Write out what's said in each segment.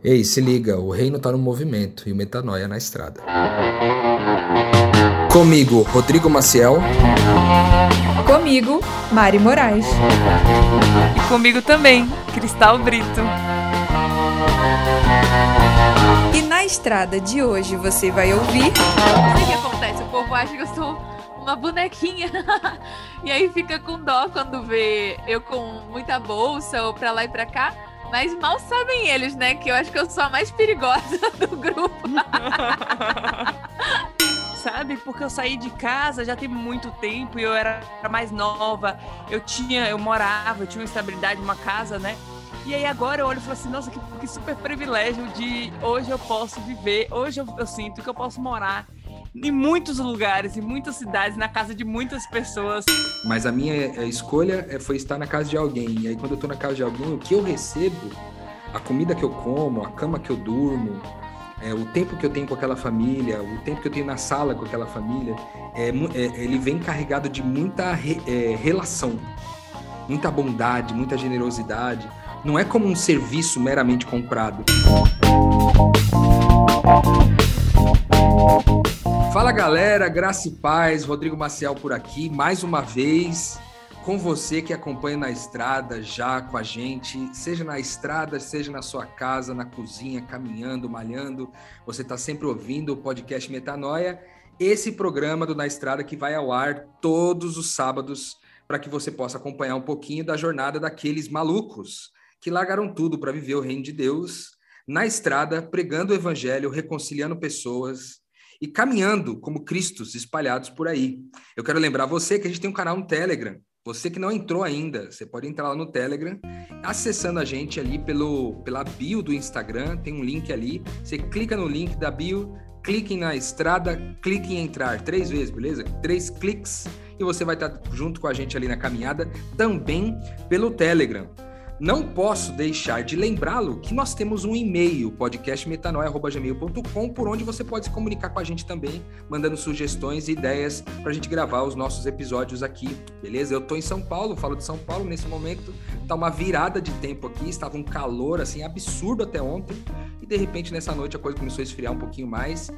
Ei, se liga, o reino tá no movimento e o metanoia na estrada. Comigo, Rodrigo Maciel. Comigo, Mari Moraes. E comigo também, Cristal Brito. E na estrada de hoje você vai ouvir. Não sei o que acontece, o povo acha que eu sou uma bonequinha. e aí fica com dó quando vê eu com muita bolsa ou pra lá e pra cá. Mas mal sabem eles, né? Que eu acho que eu sou a mais perigosa do grupo. Sabe? Porque eu saí de casa já tem muito tempo e eu era mais nova. Eu tinha, eu morava, eu tinha uma estabilidade, uma casa, né? E aí agora eu olho e falo assim, nossa, que, que super privilégio de hoje eu posso viver, hoje eu, eu sinto que eu posso morar em muitos lugares, em muitas cidades, na casa de muitas pessoas. Mas a minha eh, escolha eh, foi estar na casa de alguém. E aí, quando eu tô na casa de alguém, o que eu recebo, a comida que eu como, a cama que eu durmo, é, o tempo que eu tenho com aquela família, o tempo que eu tenho na sala com aquela família, é, é, ele vem carregado de muita re, relação, muita bondade, muita generosidade. Não é como um serviço meramente comprado. Fala galera, graça e paz, Rodrigo Maciel por aqui, mais uma vez com você que acompanha na estrada já com a gente, seja na estrada, seja na sua casa, na cozinha, caminhando, malhando, você está sempre ouvindo o podcast Metanoia, esse programa do Na Estrada que vai ao ar todos os sábados para que você possa acompanhar um pouquinho da jornada daqueles malucos que largaram tudo para viver o reino de Deus na estrada, pregando o evangelho, reconciliando pessoas, e caminhando como Cristos espalhados por aí. Eu quero lembrar você que a gente tem um canal no Telegram. Você que não entrou ainda, você pode entrar lá no Telegram, acessando a gente ali pelo, pela bio do Instagram, tem um link ali. Você clica no link da bio, clique na estrada, clique em entrar três vezes, beleza? Três cliques e você vai estar junto com a gente ali na caminhada, também pelo Telegram. Não posso deixar de lembrá-lo que nós temos um e-mail, podcastmetanoia.gmail.com, por onde você pode se comunicar com a gente também, mandando sugestões e ideias para a gente gravar os nossos episódios aqui, beleza? Eu estou em São Paulo, falo de São Paulo nesse momento, tá uma virada de tempo aqui, estava um calor assim absurdo até ontem, e de repente nessa noite a coisa começou a esfriar um pouquinho mais,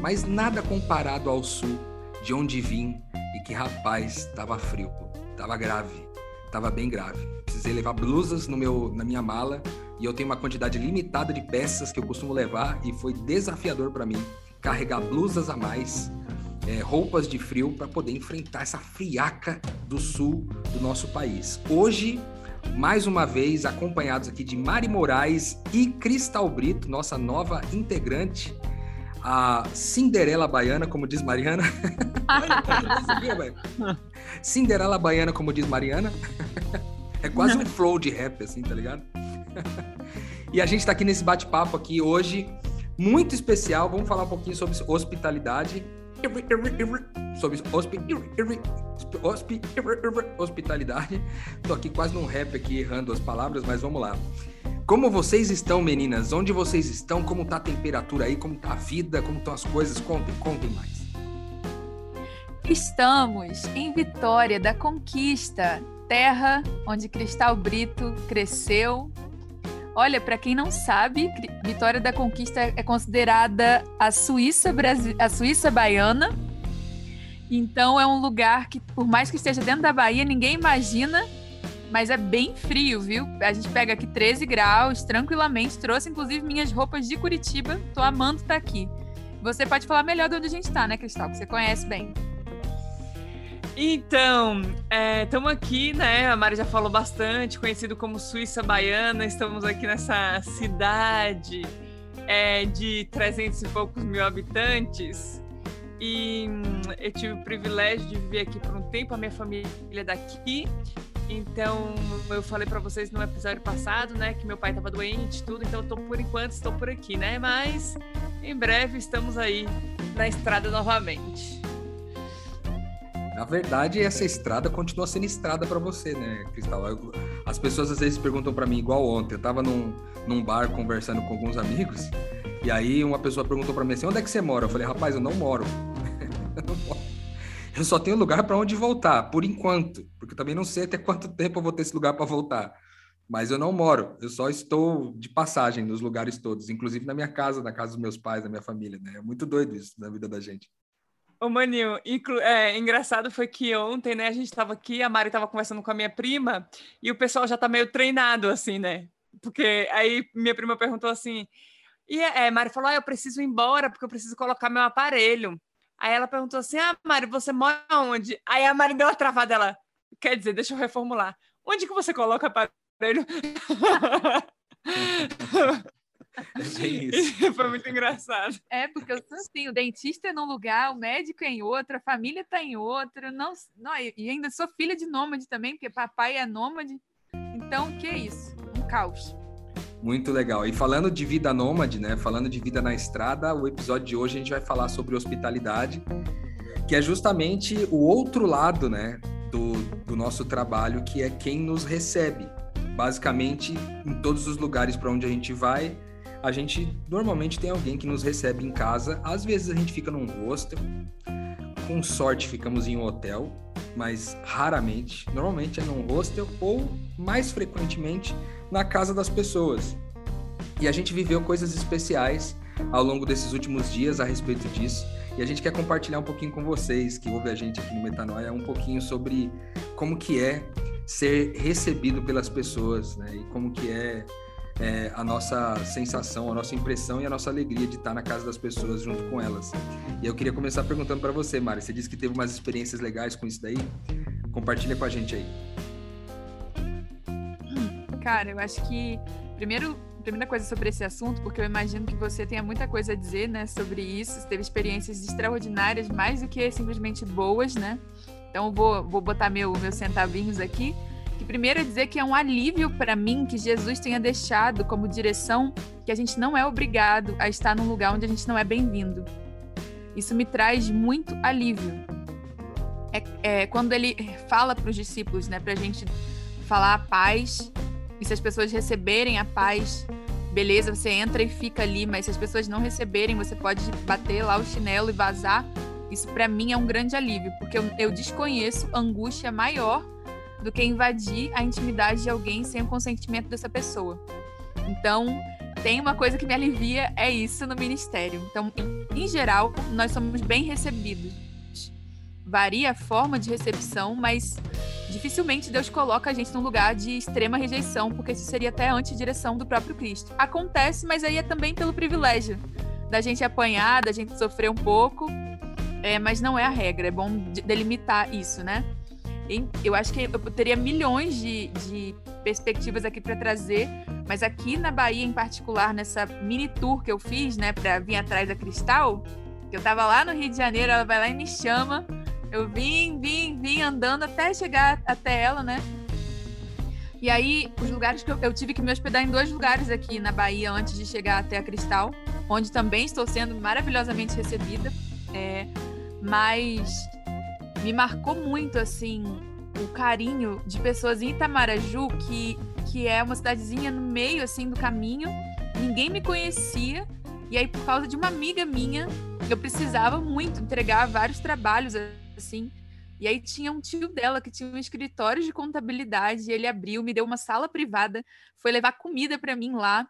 mas nada comparado ao sul, de onde vim, e que rapaz, estava frio, estava grave, estava bem grave precisei levar blusas no meu, na minha mala e eu tenho uma quantidade limitada de peças que eu costumo levar e foi desafiador para mim carregar blusas a mais, é, roupas de frio para poder enfrentar essa friaca do sul do nosso país. Hoje, mais uma vez, acompanhados aqui de Mari Moraes e Cristal Brito, nossa nova integrante, a Cinderela Baiana, como diz Mariana. Cinderela Baiana, como diz Mariana. É quase um flow de rap, assim, tá ligado? e a gente tá aqui nesse bate-papo aqui hoje, muito especial. Vamos falar um pouquinho sobre hospitalidade. Sobre hospi, hospi, hospitalidade. Tô aqui quase num rap aqui, errando as palavras, mas vamos lá. Como vocês estão, meninas? Onde vocês estão? Como tá a temperatura aí? Como tá a vida? Como estão as coisas? Contem, contem mais. Estamos em Vitória da Conquista, terra onde Cristal Brito cresceu. Olha, para quem não sabe, Vitória da Conquista é considerada a Suíça, a Suíça baiana. Então é um lugar que, por mais que esteja dentro da Bahia, ninguém imagina, mas é bem frio, viu? A gente pega aqui 13 graus tranquilamente. Trouxe inclusive minhas roupas de Curitiba. Tô amando estar aqui. Você pode falar melhor de onde a gente está, né, Cristal? Que você conhece bem. Então, estamos é, aqui, né? A Mari já falou bastante, conhecido como Suíça Baiana. Estamos aqui nessa cidade é, de 300 e poucos mil habitantes. E hum, eu tive o privilégio de viver aqui por um tempo, a minha família é daqui. Então, eu falei para vocês no episódio passado, né, que meu pai estava doente, tudo. Então, eu tô por enquanto estou por aqui, né? Mas em breve estamos aí na estrada novamente. Na verdade, essa estrada continua sendo estrada para você, né, Cristal? As pessoas às vezes perguntam para mim, igual ontem, eu tava num, num bar conversando com alguns amigos, e aí uma pessoa perguntou para mim assim: onde é que você mora? Eu falei, rapaz, eu não moro. eu não moro. Eu só tenho lugar para onde voltar, por enquanto, porque eu também não sei até quanto tempo eu vou ter esse lugar para voltar. mas eu não moro, eu só estou de passagem nos lugares todos, inclusive na minha casa, na casa dos meus pais, da minha família, né? É muito doido isso na vida da gente. Ô, Maninho, é, engraçado foi que ontem, né, a gente estava aqui, a Mari estava conversando com a minha prima, e o pessoal já está meio treinado, assim, né? Porque aí minha prima perguntou assim, e é, Mari falou, ah, eu preciso ir embora, porque eu preciso colocar meu aparelho. Aí ela perguntou assim, ah, Mari, você mora onde? Aí a Mari deu uma travada, ela, quer dizer, deixa eu reformular, onde que você coloca aparelho? É isso. Foi muito engraçado. É, porque eu sou assim, o dentista é num lugar, o médico é em outro, a família está em outro. Não, não, e ainda sou filha de nômade também, porque papai é nômade. Então, o que é isso? Um caos. Muito legal. E falando de vida nômade, né? Falando de vida na estrada, o episódio de hoje a gente vai falar sobre hospitalidade, que é justamente o outro lado, né? Do, do nosso trabalho, que é quem nos recebe basicamente em todos os lugares para onde a gente vai, a gente normalmente tem alguém que nos recebe em casa. Às vezes a gente fica num hostel, com sorte ficamos em um hotel, mas raramente, normalmente é num hostel ou mais frequentemente na casa das pessoas. E a gente viveu coisas especiais ao longo desses últimos dias a respeito disso. E a gente quer compartilhar um pouquinho com vocês que ouvem a gente aqui no Metanoia um pouquinho sobre como que é ser recebido pelas pessoas, né? E como que é, é, a nossa sensação, a nossa impressão e a nossa alegria de estar na casa das pessoas junto com elas. E eu queria começar perguntando para você, Mari. Você disse que teve umas experiências legais com isso daí. Compartilha com a gente aí. Cara, eu acho que primeiro primeira coisa sobre esse assunto, porque eu imagino que você tenha muita coisa a dizer, né, sobre isso. Você teve experiências extraordinárias, mais do que simplesmente boas, né? Então vou, vou botar meu, meus centavinhos aqui. Que primeiro é dizer que é um alívio para mim que Jesus tenha deixado como direção que a gente não é obrigado a estar num lugar onde a gente não é bem-vindo. Isso me traz muito alívio. É, é quando ele fala para os discípulos, né, para a gente falar a paz e se as pessoas receberem a paz, beleza, você entra e fica ali, mas se as pessoas não receberem, você pode bater lá o chinelo e vazar isso para mim é um grande alívio, porque eu, eu desconheço angústia maior do que invadir a intimidade de alguém sem o consentimento dessa pessoa. Então, tem uma coisa que me alivia, é isso no ministério. Então, em, geral, nós somos bem recebidos. Varia a forma de recepção, mas dificilmente Deus coloca a gente num lugar de extrema rejeição, porque isso seria até anti-direção do próprio Cristo. Acontece, mas aí é também pelo privilégio da gente apanhar, da gente sofrer um pouco é, mas não é a regra, é bom delimitar isso, né? Eu acho que eu teria milhões de, de perspectivas aqui para trazer, mas aqui na Bahia, em particular, nessa mini tour que eu fiz, né, para vir atrás da Cristal, que eu tava lá no Rio de Janeiro, ela vai lá e me chama. Eu vim, vim, vim andando até chegar até ela, né? E aí, os lugares que eu, eu tive que me hospedar em dois lugares aqui na Bahia antes de chegar até a Cristal, onde também estou sendo maravilhosamente recebida. É, mas me marcou muito assim o carinho de pessoas em Itamaraju, que, que é uma cidadezinha no meio assim do caminho. Ninguém me conhecia. E aí, por causa de uma amiga minha, eu precisava muito entregar vários trabalhos assim. E aí tinha um tio dela que tinha um escritório de contabilidade, ele abriu, me deu uma sala privada, foi levar comida para mim lá.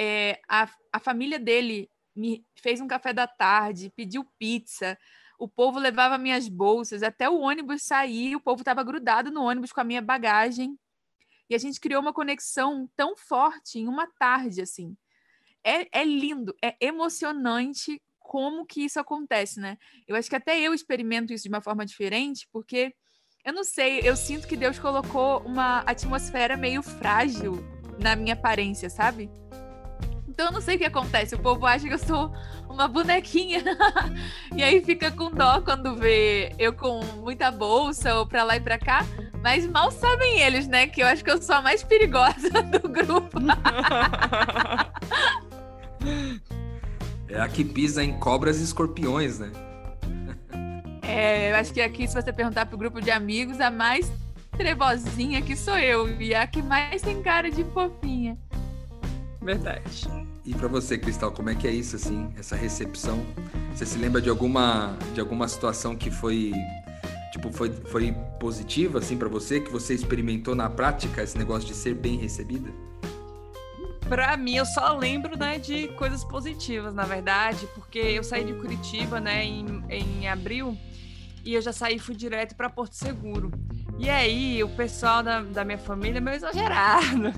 É, a, a família dele me fez um café da tarde, pediu pizza, o povo levava minhas bolsas, até o ônibus sair, o povo estava grudado no ônibus com a minha bagagem. E a gente criou uma conexão tão forte em uma tarde, assim. É, é lindo, é emocionante como que isso acontece, né? Eu acho que até eu experimento isso de uma forma diferente, porque eu não sei, eu sinto que Deus colocou uma atmosfera meio frágil na minha aparência, sabe? Então eu não sei o que acontece. O povo acha que eu sou uma bonequinha. e aí fica com dó quando vê eu com muita bolsa ou pra lá e pra cá. Mas mal sabem eles, né? Que eu acho que eu sou a mais perigosa do grupo. é a que pisa em cobras e escorpiões, né? É, eu acho que aqui, se você perguntar pro grupo de amigos, a mais trevozinha que sou eu. E a que mais tem cara de fofinha. Verdade. E para você, Cristal, como é que é isso assim, essa recepção? Você se lembra de alguma de alguma situação que foi Tipo, foi, foi positiva, assim, para você? Que você experimentou na prática esse negócio de ser bem recebida? Pra mim, eu só lembro, né, de coisas positivas, na verdade, porque eu saí de Curitiba, né, em, em abril, e eu já saí fui direto para Porto Seguro. E aí, o pessoal da, da minha família é meio exagerado.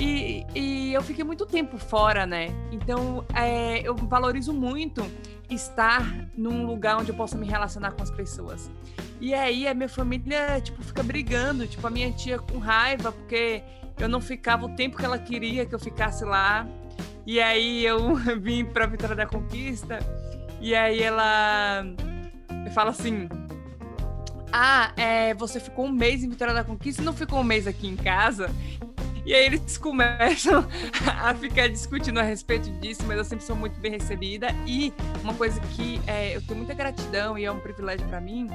E, e eu fiquei muito tempo fora, né? Então, é, eu valorizo muito estar num lugar onde eu possa me relacionar com as pessoas. E aí, a minha família, tipo, fica brigando. Tipo, a minha tia com raiva, porque eu não ficava o tempo que ela queria que eu ficasse lá. E aí, eu vim pra Vitória da Conquista. E aí, ela fala assim: Ah, é, você ficou um mês em Vitória da Conquista e não ficou um mês aqui em casa? E aí eles começam a ficar discutindo a respeito disso, mas eu sempre sou muito bem recebida. E uma coisa que é, eu tenho muita gratidão e é um privilégio para mim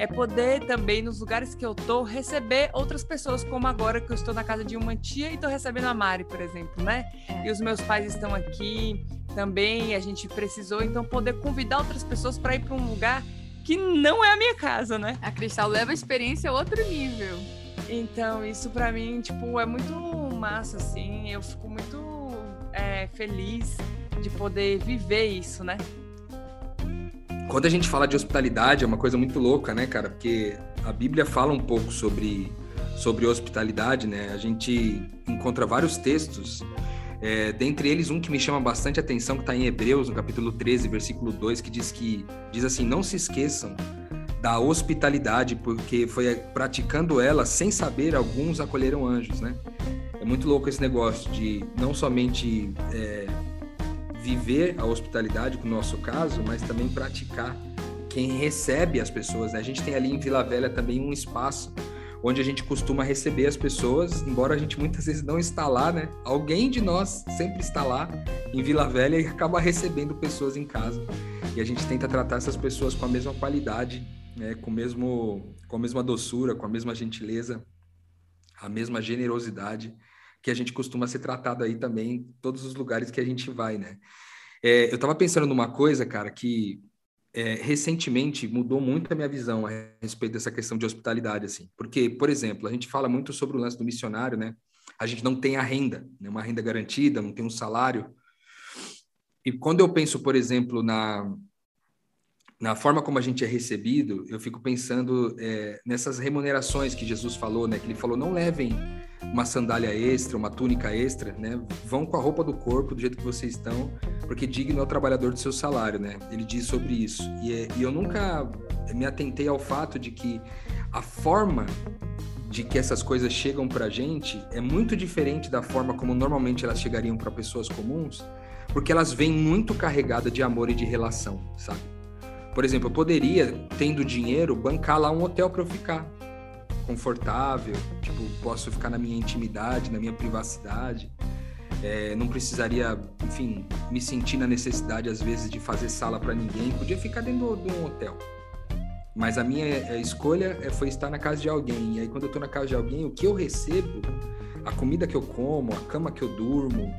é poder também, nos lugares que eu tô, receber outras pessoas, como agora que eu estou na casa de uma tia e tô recebendo a Mari, por exemplo, né? E os meus pais estão aqui também, a gente precisou, então poder convidar outras pessoas para ir para um lugar que não é a minha casa, né? A Cristal leva a experiência a outro nível. Então, isso para mim, tipo, é muito massa, assim. Eu fico muito é, feliz de poder viver isso, né? Quando a gente fala de hospitalidade, é uma coisa muito louca, né, cara? Porque a Bíblia fala um pouco sobre, sobre hospitalidade, né? A gente encontra vários textos é, dentre eles, um que me chama bastante atenção, que está em Hebreus, no capítulo 13, versículo 2, que diz que diz assim: Não se esqueçam da hospitalidade, porque foi praticando ela sem saber, alguns acolheram anjos, né? É muito louco esse negócio de não somente é, viver a hospitalidade, no nosso caso, mas também praticar quem recebe as pessoas. Né? A gente tem ali em Vila Velha também um espaço onde a gente costuma receber as pessoas, embora a gente muitas vezes não está lá, né? Alguém de nós sempre está lá em Vila Velha e acaba recebendo pessoas em casa. E a gente tenta tratar essas pessoas com a mesma qualidade, né? com, mesmo, com a mesma doçura, com a mesma gentileza, a mesma generosidade que a gente costuma ser tratado aí também em todos os lugares que a gente vai, né? É, eu estava pensando numa coisa, cara, que é, recentemente mudou muito a minha visão a respeito dessa questão de hospitalidade, assim. Porque, por exemplo, a gente fala muito sobre o lance do missionário, né? A gente não tem a renda, né? uma renda garantida, não tem um salário. E quando eu penso, por exemplo, na, na forma como a gente é recebido, eu fico pensando é, nessas remunerações que Jesus falou, né? Que ele falou, não levem uma sandália extra, uma túnica extra, né? Vão com a roupa do corpo, do jeito que vocês estão, porque digno é o trabalhador do seu salário, né? Ele diz sobre isso. E, é, e eu nunca me atentei ao fato de que a forma de que essas coisas chegam para gente é muito diferente da forma como normalmente elas chegariam para pessoas comuns, porque elas vêm muito carregadas de amor e de relação, sabe? Por exemplo, eu poderia, tendo dinheiro, bancar lá um hotel para eu ficar confortável, tipo, posso ficar na minha intimidade, na minha privacidade. É, não precisaria, enfim, me sentir na necessidade, às vezes, de fazer sala para ninguém. Podia ficar dentro de um hotel. Mas a minha é, escolha é, foi estar na casa de alguém. E aí, quando eu estou na casa de alguém, o que eu recebo, a comida que eu como, a cama que eu durmo,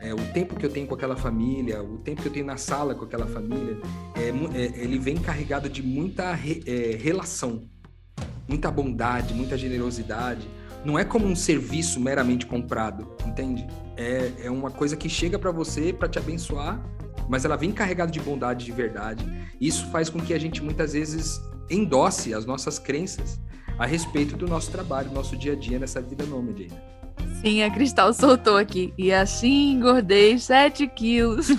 é, o tempo que eu tenho com aquela família, o tempo que eu tenho na sala com aquela família, é, é ele vem carregado de muita re, é, relação muita bondade, muita generosidade. Não é como um serviço meramente comprado, entende? É, é uma coisa que chega para você para te abençoar, mas ela vem carregada de bondade de verdade. Isso faz com que a gente muitas vezes endosse as nossas crenças a respeito do nosso trabalho, do nosso dia a dia nessa vida nômade. Sim, a Cristal soltou aqui. E assim engordei 7 quilos.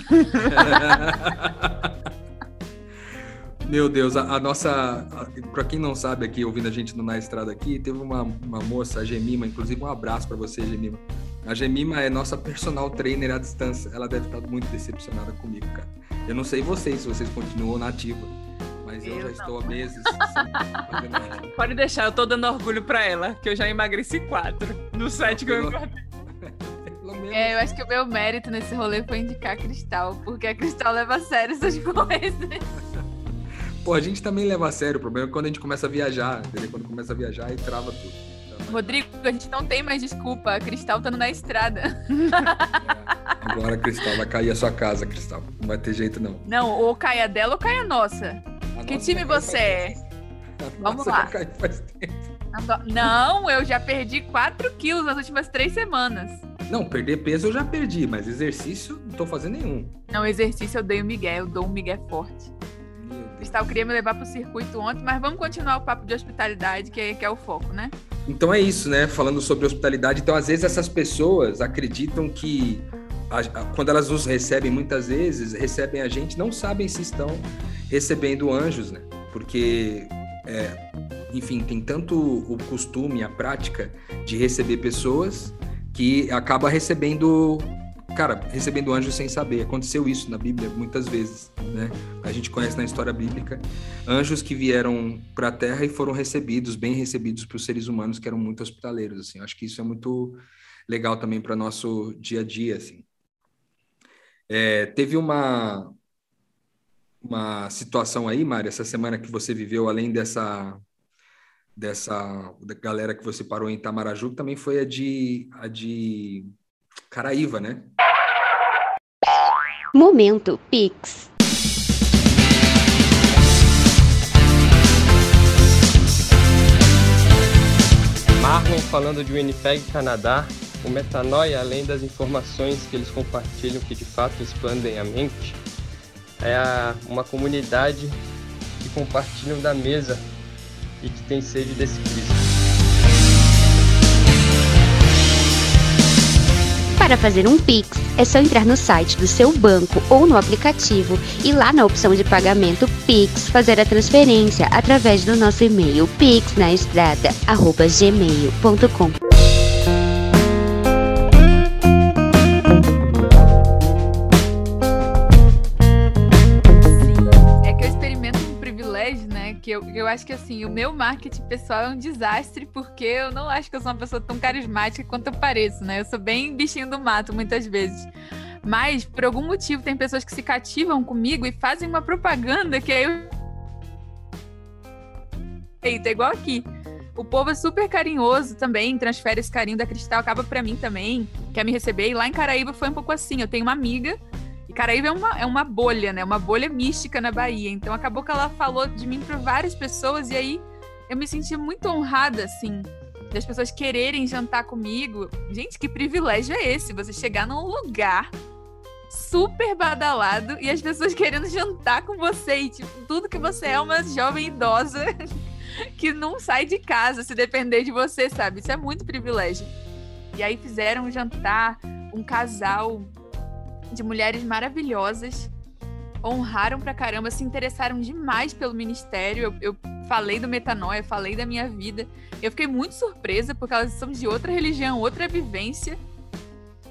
Meu Deus, a, a nossa. Para quem não sabe aqui, ouvindo a gente na estrada aqui, teve uma, uma moça, a Gemima, inclusive um abraço para você, Gemima. A Gemima é nossa personal trainer à distância. Ela deve estar muito decepcionada comigo, cara. Eu não sei vocês, se vocês continuam nativa, mas eu, eu já não. estou há meses. Pode deixar, eu tô dando orgulho para ela, que eu já emagreci quatro no site que eu engordei. É, eu acho que o meu mérito nesse rolê foi indicar a Cristal, porque a Cristal leva a sério essas coisas. Pô, a gente também leva a sério. O problema é quando a gente começa a viajar, entendeu? Quando começa a viajar e trava tudo. Rodrigo, a gente não tem mais desculpa. A Cristal tá na estrada. É, agora, Cristal, vai cair a sua casa, Cristal. Não vai ter jeito, não. Não, ou cai a dela ou cai a nossa. A que time você é? Vamos lá. Não, eu já perdi 4 quilos nas últimas três semanas. Não, perder peso eu já perdi, mas exercício não tô fazendo nenhum. Não, exercício eu dei um migué, eu dou um migué forte. Cristal queria me levar pro circuito ontem, mas vamos continuar o papo de hospitalidade, que é, que é o foco, né? Então é isso, né? Falando sobre hospitalidade. Então, às vezes, essas pessoas acreditam que a, a, quando elas nos recebem, muitas vezes, recebem a gente, não sabem se estão recebendo anjos, né? Porque, é, enfim, tem tanto o costume, a prática de receber pessoas que acaba recebendo cara, recebendo anjos sem saber. Aconteceu isso na Bíblia muitas vezes, né? A gente conhece na história bíblica anjos que vieram para a Terra e foram recebidos, bem recebidos por seres humanos que eram muito hospitaleiros, assim. Acho que isso é muito legal também para nosso dia a dia, assim. É, teve uma uma situação aí, Mari, essa semana que você viveu, além dessa dessa da galera que você parou em Itamaraju, também foi a de a de Caraíva, né? Momento Pix. Marlon falando de Winnipeg, Canadá. O Metanoia, além das informações que eles compartilham que de fato expandem a mente, é uma comunidade que compartilham da mesa e que tem sede desse Cristo. Para fazer um Pix, é só entrar no site do seu banco ou no aplicativo e lá na opção de pagamento Pix fazer a transferência através do nosso e-mail pixnaestrada@gmail.com. eu, acho que assim, o meu marketing pessoal é um desastre, porque eu não acho que eu sou uma pessoa tão carismática quanto eu pareço, né? Eu sou bem bichinho do mato muitas vezes. Mas, por algum motivo, tem pessoas que se cativam comigo e fazem uma propaganda que aí eu. Eita, é igual aqui. O povo é super carinhoso também, transfere esse carinho da Cristal, acaba para mim também, quer me receber. E lá em Caraíba foi um pouco assim. Eu tenho uma amiga e Caraíba é uma, é uma bolha, né? Uma bolha mística na Bahia. Então acabou que ela falou de mim para várias pessoas e aí eu me senti muito honrada, assim, das pessoas quererem jantar comigo. Gente, que privilégio é esse? Você chegar num lugar super badalado e as pessoas querendo jantar com você. E, tipo, tudo que você é uma jovem idosa que não sai de casa se depender de você, sabe? Isso é muito privilégio. E aí fizeram um jantar, um casal de mulheres maravilhosas, honraram pra caramba, se interessaram demais pelo ministério. Eu, eu falei do metanoia, falei da minha vida. Eu fiquei muito surpresa, porque elas são de outra religião, outra vivência.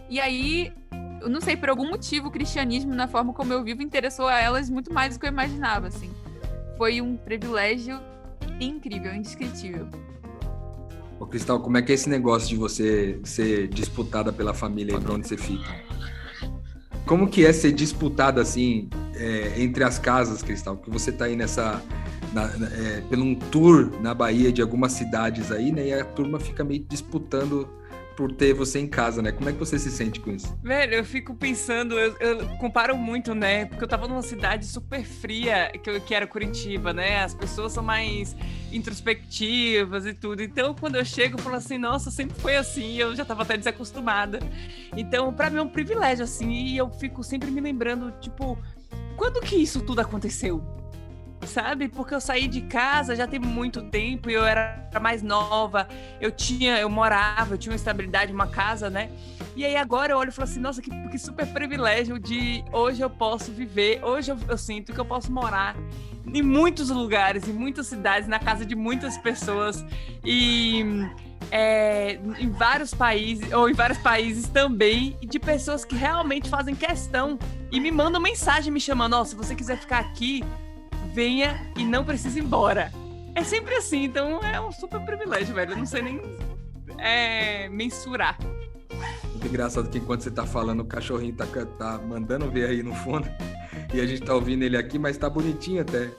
E aí, eu não sei, por algum motivo, o cristianismo, na forma como eu vivo, interessou a elas muito mais do que eu imaginava, assim. Foi um privilégio incrível, indescritível. Ô, Cristal, como é que é esse negócio de você ser disputada pela família e pra onde você fica? Como que é ser disputado assim é, entre as casas, Cristal? Que você está aí nessa na, é, pelo um tour na Bahia de algumas cidades aí, né? E a turma fica meio disputando por ter você em casa, né? Como é que você se sente com isso? Velho, eu fico pensando, eu, eu comparo muito, né? Porque eu tava numa cidade super fria, que, que era Curitiba, né? As pessoas são mais introspectivas e tudo. Então, quando eu chego, eu falo assim, nossa, sempre foi assim, eu já tava até desacostumada. Então, para mim é um privilégio, assim, e eu fico sempre me lembrando, tipo, quando que isso tudo aconteceu? Sabe? Porque eu saí de casa já tem muito tempo e eu era mais nova. Eu tinha, eu morava, eu tinha uma estabilidade, uma casa, né? E aí agora eu olho e falo assim, nossa, que, que super privilégio de hoje eu posso viver, hoje eu, eu sinto que eu posso morar em muitos lugares, em muitas cidades, na casa de muitas pessoas e é, em vários países, ou em vários países também, de pessoas que realmente fazem questão e me mandam mensagem me chamando, oh, se você quiser ficar aqui, venha e não precisa ir embora. É sempre assim, então é um super privilégio, velho. Eu não sei nem é, mensurar. Muito engraçado que enquanto você tá falando, o cachorrinho tá, tá mandando ver aí no fundo. E a gente tá ouvindo ele aqui, mas tá bonitinho até.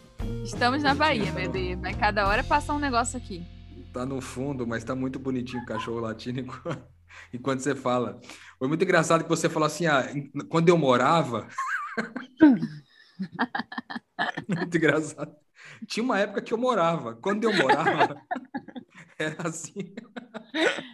Estamos na Bahia, tá bebê. Mas cada hora passa um negócio aqui. Tá no fundo, mas tá muito bonitinho o cachorro latino enquanto você fala. Foi muito engraçado que você falou assim: ah, quando eu morava. Muito engraçado. tinha uma época que eu morava. Quando eu morava, era assim.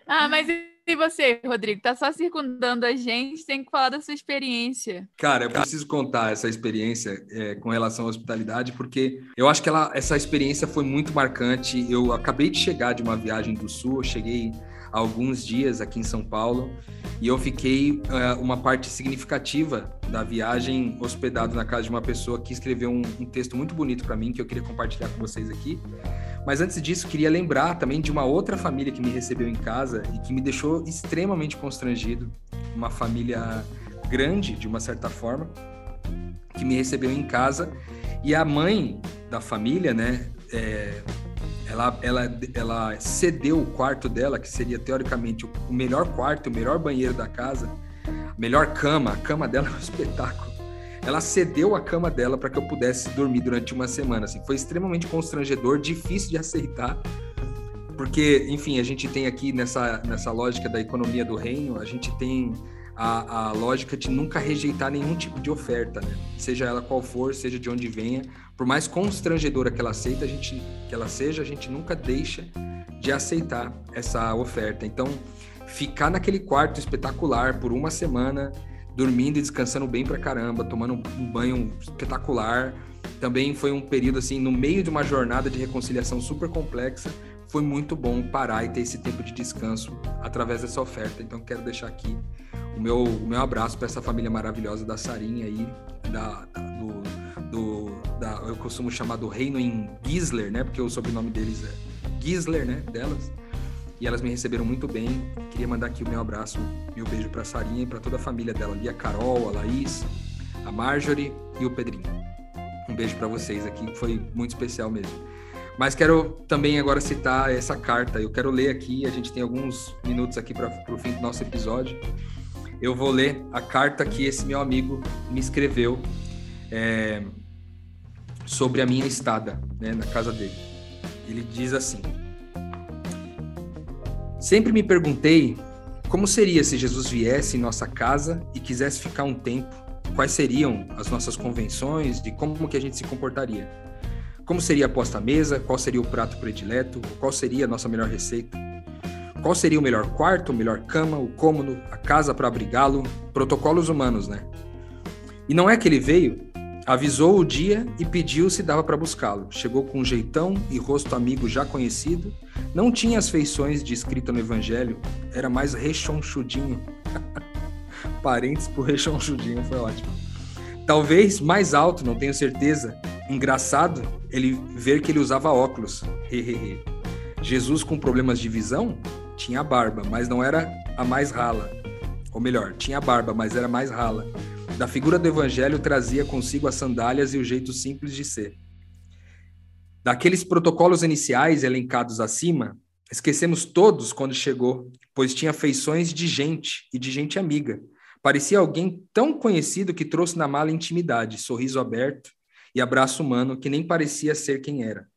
Ah, mas e você, Rodrigo? Tá só circundando a gente, tem que falar da sua experiência. Cara, eu preciso contar essa experiência é, com relação à hospitalidade, porque eu acho que ela, essa experiência foi muito marcante. Eu acabei de chegar de uma viagem do Sul, eu cheguei há alguns dias aqui em São Paulo e eu fiquei uh, uma parte significativa da viagem hospedado na casa de uma pessoa que escreveu um, um texto muito bonito para mim que eu queria compartilhar com vocês aqui. Mas antes disso, queria lembrar também de uma outra família que me recebeu em casa e que me deixou extremamente constrangido. Uma família grande, de uma certa forma, que me recebeu em casa. E a mãe da família, né, é, ela, ela, ela cedeu o quarto dela, que seria teoricamente o melhor quarto, o melhor banheiro da casa, melhor cama, a cama dela é um espetáculo. Ela cedeu a cama dela para que eu pudesse dormir durante uma semana. Assim. Foi extremamente constrangedor, difícil de aceitar, porque, enfim, a gente tem aqui nessa, nessa lógica da economia do reino, a gente tem a, a lógica de nunca rejeitar nenhum tipo de oferta, né? seja ela qual for, seja de onde venha, por mais constrangedora que ela aceita, a gente, que ela seja, a gente nunca deixa de aceitar essa oferta. Então, ficar naquele quarto espetacular por uma semana, dormindo e descansando bem pra caramba, tomando um banho espetacular, também foi um período assim, no meio de uma jornada de reconciliação super complexa, foi muito bom parar e ter esse tempo de descanso através dessa oferta. Então, quero deixar aqui o meu, o meu abraço para essa família maravilhosa da Sarinha aí, da, da do, do da, eu costumo chamar do reino em Gisler, né? Porque o sobrenome deles é Gisler, né? Delas. E elas me receberam muito bem. Queria mandar aqui o meu abraço, meu beijo para Sarinha e para toda a família dela, ali a Carol, a Laís, a Marjorie e o Pedrinho. Um beijo para vocês aqui, foi muito especial mesmo. Mas quero também agora citar essa carta. Eu quero ler aqui, a gente tem alguns minutos aqui para o fim do nosso episódio eu vou ler a carta que esse meu amigo me escreveu é, sobre a minha estada né, na casa dele. Ele diz assim: Sempre me perguntei como seria se Jesus viesse em nossa casa e quisesse ficar um tempo. Quais seriam as nossas convenções de como que a gente se comportaria? Como seria a posta à mesa? Qual seria o prato predileto? Qual seria a nossa melhor receita? Qual seria o melhor quarto, o melhor cama, o cômodo, a casa para abrigá-lo? Protocolos humanos, né? E não é que ele veio, avisou o dia e pediu se dava para buscá-lo. Chegou com um jeitão e rosto amigo já conhecido. Não tinha as feições de escrita no evangelho, era mais rechonchudinho. Parentes por rechonchudinho, foi ótimo. Talvez mais alto, não tenho certeza. Engraçado ele ver que ele usava óculos. Jesus com problemas de visão? tinha barba, mas não era a mais rala. Ou melhor, tinha barba, mas era mais rala. Da figura do evangelho trazia consigo as sandálias e o jeito simples de ser. Daqueles protocolos iniciais elencados acima, esquecemos todos quando chegou, pois tinha feições de gente e de gente amiga. Parecia alguém tão conhecido que trouxe na mala intimidade, sorriso aberto e abraço humano que nem parecia ser quem era.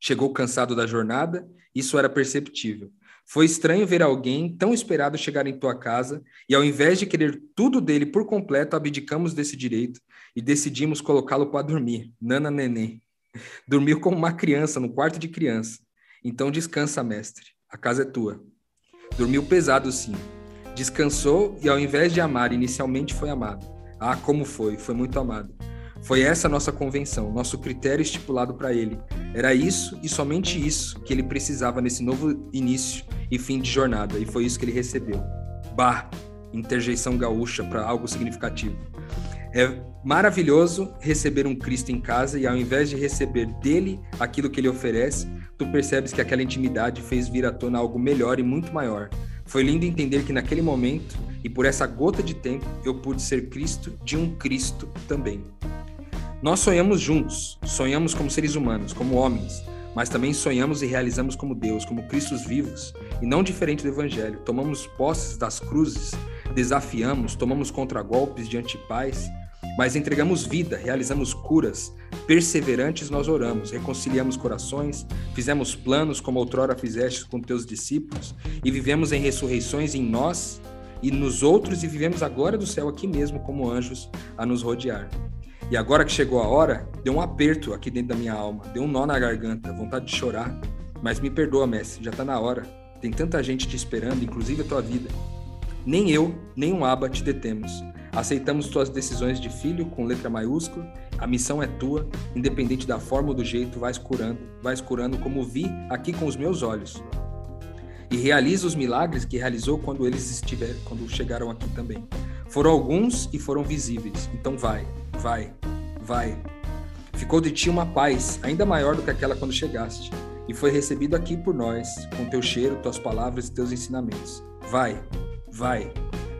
Chegou cansado da jornada, isso era perceptível. Foi estranho ver alguém tão esperado chegar em tua casa e, ao invés de querer tudo dele por completo, abdicamos desse direito e decidimos colocá-lo para dormir. Nana neném. Dormiu como uma criança no quarto de criança. Então descansa, mestre. A casa é tua. Dormiu pesado, sim. Descansou e, ao invés de amar, inicialmente foi amado. Ah, como foi! Foi muito amado. Foi essa nossa convenção, nosso critério estipulado para ele. Era isso e somente isso que ele precisava nesse novo início e fim de jornada, e foi isso que ele recebeu. Bah, interjeição gaúcha para algo significativo. É maravilhoso receber um Cristo em casa e ao invés de receber dele aquilo que ele oferece, tu percebes que aquela intimidade fez vir à tona algo melhor e muito maior. Foi lindo entender que naquele momento e por essa gota de tempo eu pude ser Cristo de um Cristo também. Nós sonhamos juntos, sonhamos como seres humanos, como homens, mas também sonhamos e realizamos como Deus, como Cristos vivos, e não diferente do Evangelho. Tomamos posses das cruzes, desafiamos, tomamos contragolpes de antipaz, mas entregamos vida, realizamos curas, perseverantes nós oramos, reconciliamos corações, fizemos planos como outrora fizeste com teus discípulos, e vivemos em ressurreições em nós e nos outros, e vivemos agora do céu aqui mesmo como anjos a nos rodear. E agora que chegou a hora, deu um aperto aqui dentro da minha alma, deu um nó na garganta, vontade de chorar. Mas me perdoa, mestre, já tá na hora. Tem tanta gente te esperando, inclusive a tua vida. Nem eu, nem um aba te detemos. Aceitamos tuas decisões de filho com letra maiúscula. A missão é tua, independente da forma ou do jeito, vais curando, vais curando como vi aqui com os meus olhos. E realiza os milagres que realizou quando eles estiveram, quando chegaram aqui também. Foram alguns e foram visíveis. Então vai, vai, vai. Ficou de ti uma paz ainda maior do que aquela quando chegaste, e foi recebido aqui por nós, com teu cheiro, tuas palavras e teus ensinamentos. Vai, vai.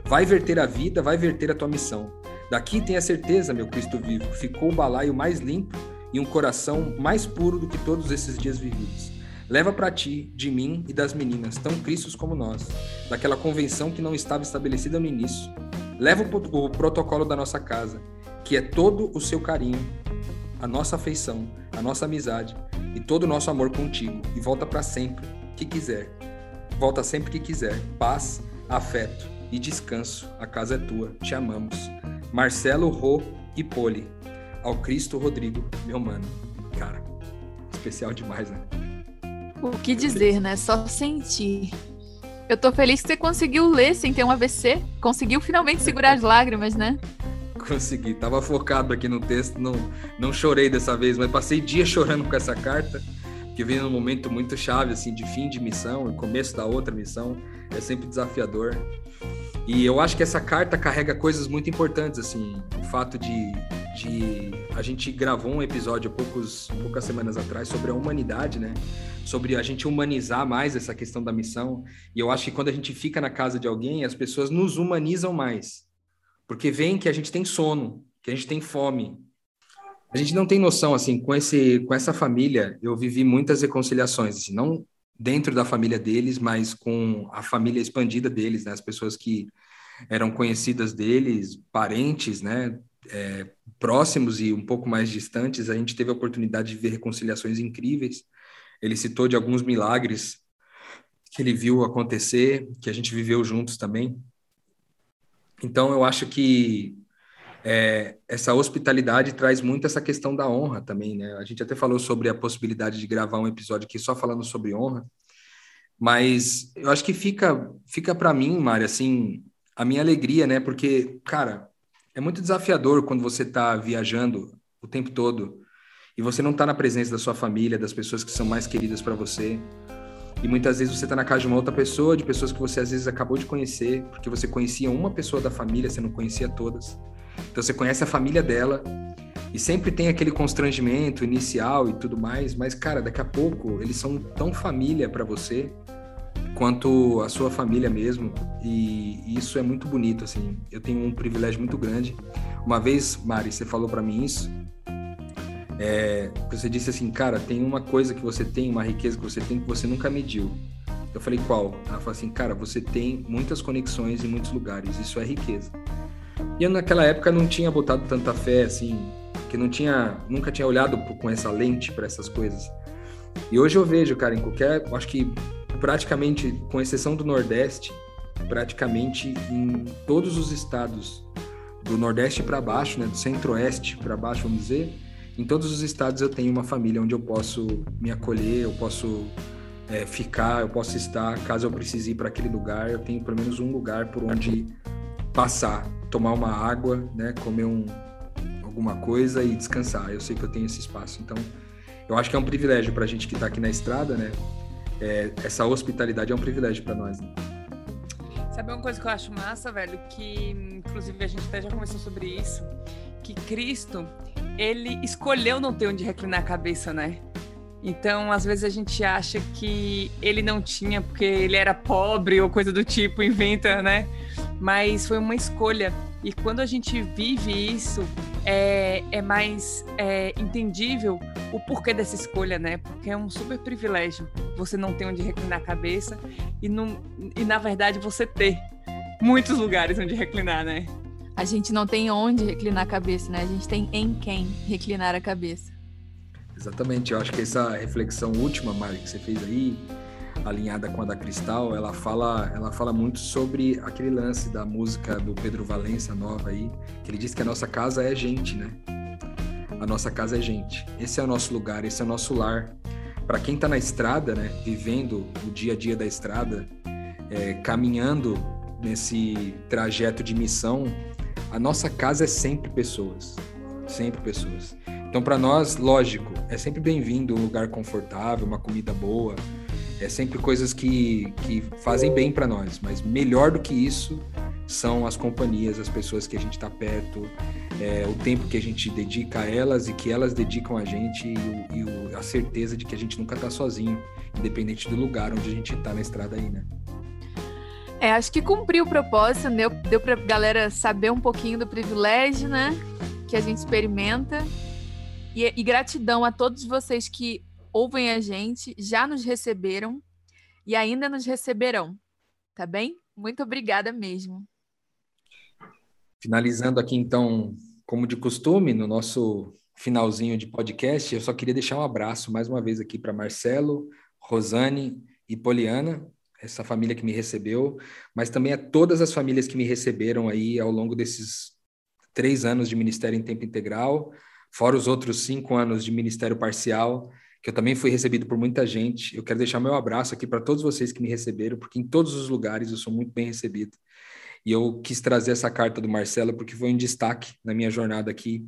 Vai verter a vida, vai verter a tua missão. Daqui tenha certeza, meu Cristo vivo, ficou o balaio mais limpo e um coração mais puro do que todos esses dias vividos. Leva para ti, de mim e das meninas, tão cristos como nós, daquela convenção que não estava estabelecida no início. Leva o, o protocolo da nossa casa, que é todo o seu carinho, a nossa afeição, a nossa amizade e todo o nosso amor contigo, e volta para sempre, que quiser. Volta sempre que quiser. Paz, afeto e descanso. A casa é tua, te amamos. Marcelo Rô e Poli. Ao Cristo Rodrigo, meu mano. Cara, especial demais, né? O que dizer, né? Só sentir. Eu tô feliz que você conseguiu ler sem ter um AVC. Conseguiu finalmente segurar as lágrimas, né? Consegui. Tava focado aqui no texto, não, não chorei dessa vez, mas passei dias chorando com essa carta, que veio num momento muito chave, assim, de fim de missão, e começo da outra missão. É sempre desafiador. E eu acho que essa carta carrega coisas muito importantes, assim, o fato de, de a gente gravou um episódio poucos, poucas semanas atrás sobre a humanidade, né? Sobre a gente humanizar mais essa questão da missão. E eu acho que quando a gente fica na casa de alguém, as pessoas nos humanizam mais. Porque veem que a gente tem sono, que a gente tem fome. A gente não tem noção, assim, com, esse, com essa família, eu vivi muitas reconciliações, assim, não dentro da família deles, mas com a família expandida deles, né? As pessoas que eram conhecidas deles, parentes, né? É, próximos e um pouco mais distantes, a gente teve a oportunidade de ver reconciliações incríveis. Ele citou de alguns milagres que ele viu acontecer, que a gente viveu juntos também. Então, eu acho que é, essa hospitalidade traz muito essa questão da honra também, né? A gente até falou sobre a possibilidade de gravar um episódio aqui só falando sobre honra, mas eu acho que fica fica para mim, Mari, assim, a minha alegria, né? Porque, cara, é muito desafiador quando você está viajando o tempo todo e você não está na presença da sua família, das pessoas que são mais queridas para você. E muitas vezes você está na casa de uma outra pessoa, de pessoas que você às vezes acabou de conhecer, porque você conhecia uma pessoa da família, você não conhecia todas. Então você conhece a família dela e sempre tem aquele constrangimento inicial e tudo mais, mas cara, daqui a pouco eles são tão família para você quanto a sua família mesmo e isso é muito bonito assim. Eu tenho um privilégio muito grande. Uma vez, Mari, você falou para mim isso. É, você disse assim, cara, tem uma coisa que você tem, uma riqueza que você tem que você nunca mediu. Eu falei, qual? Ela falou assim, cara, você tem muitas conexões em muitos lugares, isso é riqueza. E eu naquela época não tinha botado tanta fé assim, que não tinha, nunca tinha olhado com essa lente para essas coisas. E hoje eu vejo, cara, em qualquer, acho que praticamente, com exceção do Nordeste, praticamente em todos os estados do Nordeste para baixo, né, do Centro-Oeste para baixo, vamos dizer, em todos os estados eu tenho uma família onde eu posso me acolher, eu posso é, ficar, eu posso estar, caso eu precise ir para aquele lugar, eu tenho pelo menos um lugar por onde passar, tomar uma água, né, comer um, alguma coisa e descansar. Eu sei que eu tenho esse espaço. Então, eu acho que é um privilégio para a gente que está aqui na estrada, né? É, essa hospitalidade é um privilégio para nós. Né? Sabe uma coisa que eu acho massa, velho? Que, inclusive, a gente até já conversou sobre isso. Que Cristo, ele escolheu não ter onde reclinar a cabeça, né? Então, às vezes a gente acha que ele não tinha porque ele era pobre ou coisa do tipo, inventa, né? Mas foi uma escolha. E quando a gente vive isso, é, é mais é, entendível o porquê dessa escolha, né? Porque é um super privilégio você não ter onde reclinar a cabeça e, não, e na verdade, você ter muitos lugares onde reclinar, né? A gente não tem onde reclinar a cabeça, né? A gente tem em quem reclinar a cabeça. Exatamente. Eu acho que essa reflexão última, Mari, que você fez aí, alinhada com a da Cristal, ela fala, ela fala muito sobre aquele lance da música do Pedro Valença nova aí, que ele diz que a nossa casa é gente, né? a nossa casa é gente. Esse é o nosso lugar, esse é o nosso lar. Para quem está na estrada, né, vivendo o dia a dia da estrada, é, caminhando nesse trajeto de missão, a nossa casa é sempre pessoas, sempre pessoas. Então, para nós, lógico, é sempre bem-vindo um lugar confortável, uma comida boa, é sempre coisas que, que fazem bem para nós, mas melhor do que isso são as companhias, as pessoas que a gente está perto, é, o tempo que a gente dedica a elas e que elas dedicam a gente e, o, e o, a certeza de que a gente nunca está sozinho, independente do lugar onde a gente está na estrada aí, né? É, acho que cumpriu o propósito, deu, para galera saber um pouquinho do privilégio, né? Que a gente experimenta. E, e gratidão a todos vocês que ouvem a gente, já nos receberam e ainda nos receberão, tá bem? Muito obrigada mesmo. Finalizando aqui, então, como de costume, no nosso finalzinho de podcast, eu só queria deixar um abraço mais uma vez aqui para Marcelo, Rosane e Poliana, essa família que me recebeu, mas também a todas as famílias que me receberam aí ao longo desses três anos de ministério em tempo integral, fora os outros cinco anos de ministério parcial, que eu também fui recebido por muita gente. Eu quero deixar meu abraço aqui para todos vocês que me receberam, porque em todos os lugares eu sou muito bem recebido. E eu quis trazer essa carta do Marcelo porque foi um destaque na minha jornada aqui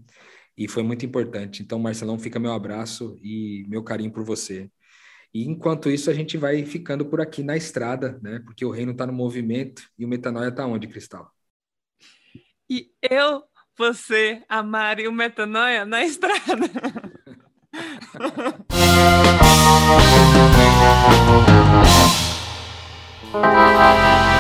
e foi muito importante. Então, Marcelão, fica meu abraço e meu carinho por você. E enquanto isso, a gente vai ficando por aqui na estrada, né? Porque o reino está no movimento e o metanoia está onde, Cristal? E eu, você, a Mari o metanoia na estrada. Thank you.